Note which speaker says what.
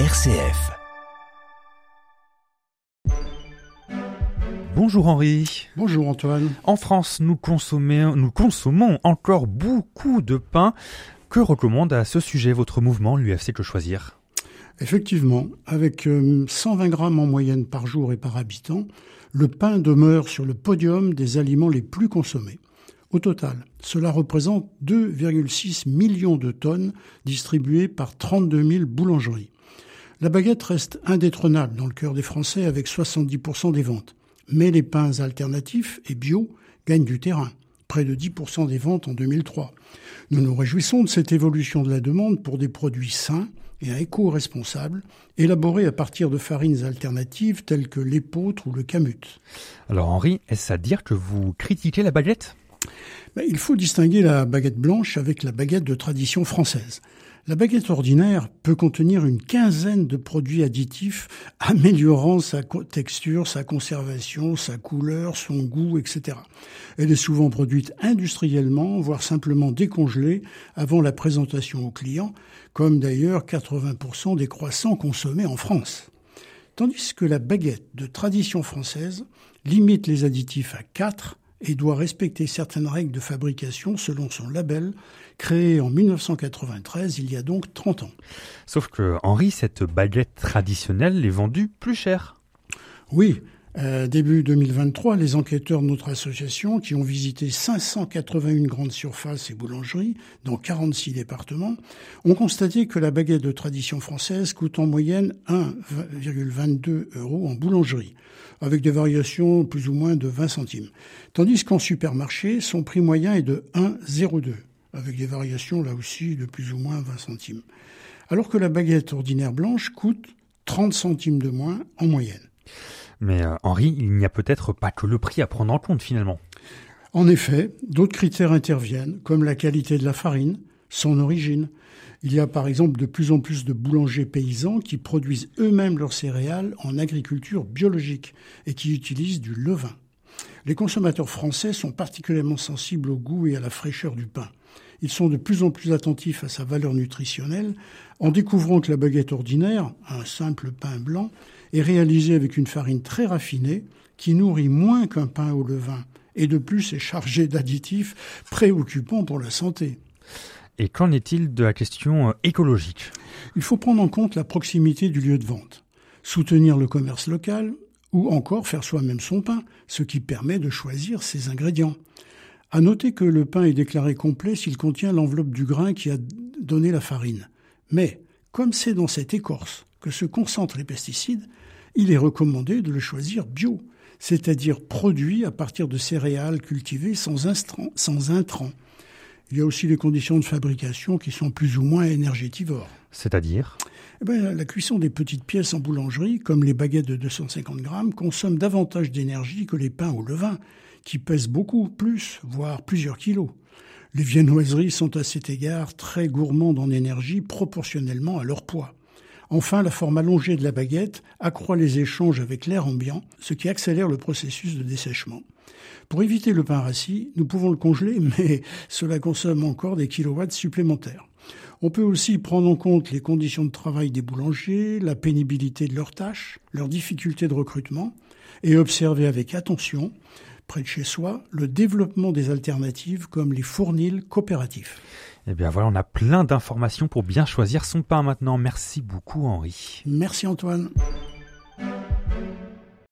Speaker 1: RCF.
Speaker 2: Bonjour Henri.
Speaker 3: Bonjour Antoine.
Speaker 2: En France, nous, nous consommons encore beaucoup de pain. Que recommande à ce sujet votre mouvement, l'UFC Que Choisir?
Speaker 3: Effectivement, avec 120 euh, grammes en moyenne par jour et par habitant, le pain demeure sur le podium des aliments les plus consommés. Au total, cela représente 2,6 millions de tonnes distribuées par 32 000 boulangeries. La baguette reste indétrônable dans le cœur des Français avec 70% des ventes. Mais les pains alternatifs et bio gagnent du terrain, près de 10% des ventes en 2003. Nous nous réjouissons de cette évolution de la demande pour des produits sains et éco-responsable, élaborés à partir de farines alternatives telles que l'épeautre ou le camut.
Speaker 2: Alors Henri, est-ce à dire que vous critiquez la baguette?
Speaker 3: Ben, il faut distinguer la baguette blanche avec la baguette de tradition française. La baguette ordinaire peut contenir une quinzaine de produits additifs améliorant sa texture, sa conservation, sa couleur, son goût, etc. Elle est souvent produite industriellement, voire simplement décongelée avant la présentation au client, comme d'ailleurs 80% des croissants consommés en France. Tandis que la baguette de tradition française limite les additifs à 4 et doit respecter certaines règles de fabrication selon son label, créé en 1993, il y a donc 30 ans.
Speaker 2: Sauf que, Henri, cette baguette traditionnelle est vendue plus cher.
Speaker 3: Oui, euh, début 2023, les enquêteurs de notre association, qui ont visité 581 grandes surfaces et boulangeries dans 46 départements, ont constaté que la baguette de tradition française coûte en moyenne 1,22 euros en boulangerie, avec des variations plus ou moins de 20 centimes. Tandis qu'en supermarché, son prix moyen est de 1,02, avec des variations là aussi de plus ou moins 20 centimes. Alors que la baguette ordinaire blanche coûte 30 centimes de moins en moyenne.
Speaker 2: Mais euh, Henri, il n'y a peut-être pas que le prix à prendre en compte finalement.
Speaker 3: En effet, d'autres critères interviennent, comme la qualité de la farine, son origine. Il y a par exemple de plus en plus de boulangers paysans qui produisent eux-mêmes leurs céréales en agriculture biologique et qui utilisent du levain. Les consommateurs français sont particulièrement sensibles au goût et à la fraîcheur du pain. Ils sont de plus en plus attentifs à sa valeur nutritionnelle en découvrant que la baguette ordinaire, un simple pain blanc, est réalisé avec une farine très raffinée qui nourrit moins qu'un pain au levain et de plus est chargé d'additifs préoccupants pour la santé.
Speaker 2: Et qu'en est-il de la question euh, écologique?
Speaker 3: Il faut prendre en compte la proximité du lieu de vente, soutenir le commerce local ou encore faire soi-même son pain, ce qui permet de choisir ses ingrédients. À noter que le pain est déclaré complet s'il contient l'enveloppe du grain qui a donné la farine. Mais, comme c'est dans cette écorce que se concentrent les pesticides, il est recommandé de le choisir bio, c'est-à-dire produit à partir de céréales cultivées sans, sans intrants. Il y a aussi les conditions de fabrication qui sont plus ou moins énergétivores.
Speaker 2: C'est-à-dire?
Speaker 3: Eh ben, La cuisson des petites pièces en boulangerie, comme les baguettes de 250 grammes, consomme davantage d'énergie que les pains au levain, qui pèsent beaucoup plus, voire plusieurs kilos. Les viennoiseries sont à cet égard très gourmandes en énergie proportionnellement à leur poids. Enfin, la forme allongée de la baguette accroît les échanges avec l'air ambiant, ce qui accélère le processus de dessèchement. Pour éviter le pain rassis, nous pouvons le congeler, mais cela consomme encore des kilowatts supplémentaires. On peut aussi prendre en compte les conditions de travail des boulangers, la pénibilité de leurs tâches, leurs difficultés de recrutement, et observer avec attention, près de chez soi, le développement des alternatives comme les fournils coopératifs.
Speaker 2: Eh bien voilà, on a plein d'informations pour bien choisir son pain maintenant. Merci beaucoup Henri.
Speaker 3: Merci Antoine.